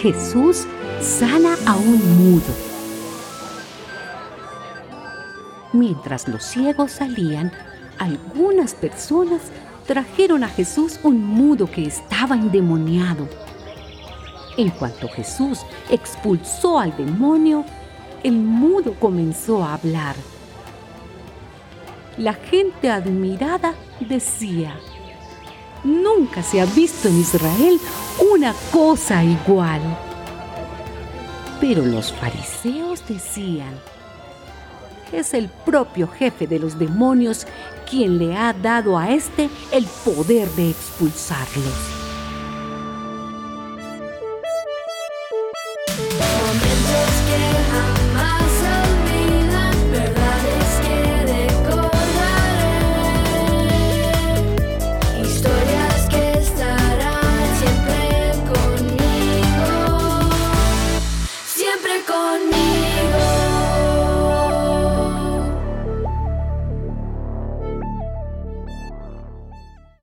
Jesús sana a un mudo. Mientras los ciegos salían, algunas personas trajeron a Jesús un mudo que estaba endemoniado. En cuanto Jesús expulsó al demonio, el mudo comenzó a hablar. La gente admirada decía, nunca se ha visto en Israel una cosa igual. Pero los fariseos decían, es el propio jefe de los demonios quien le ha dado a éste el poder de expulsarlos.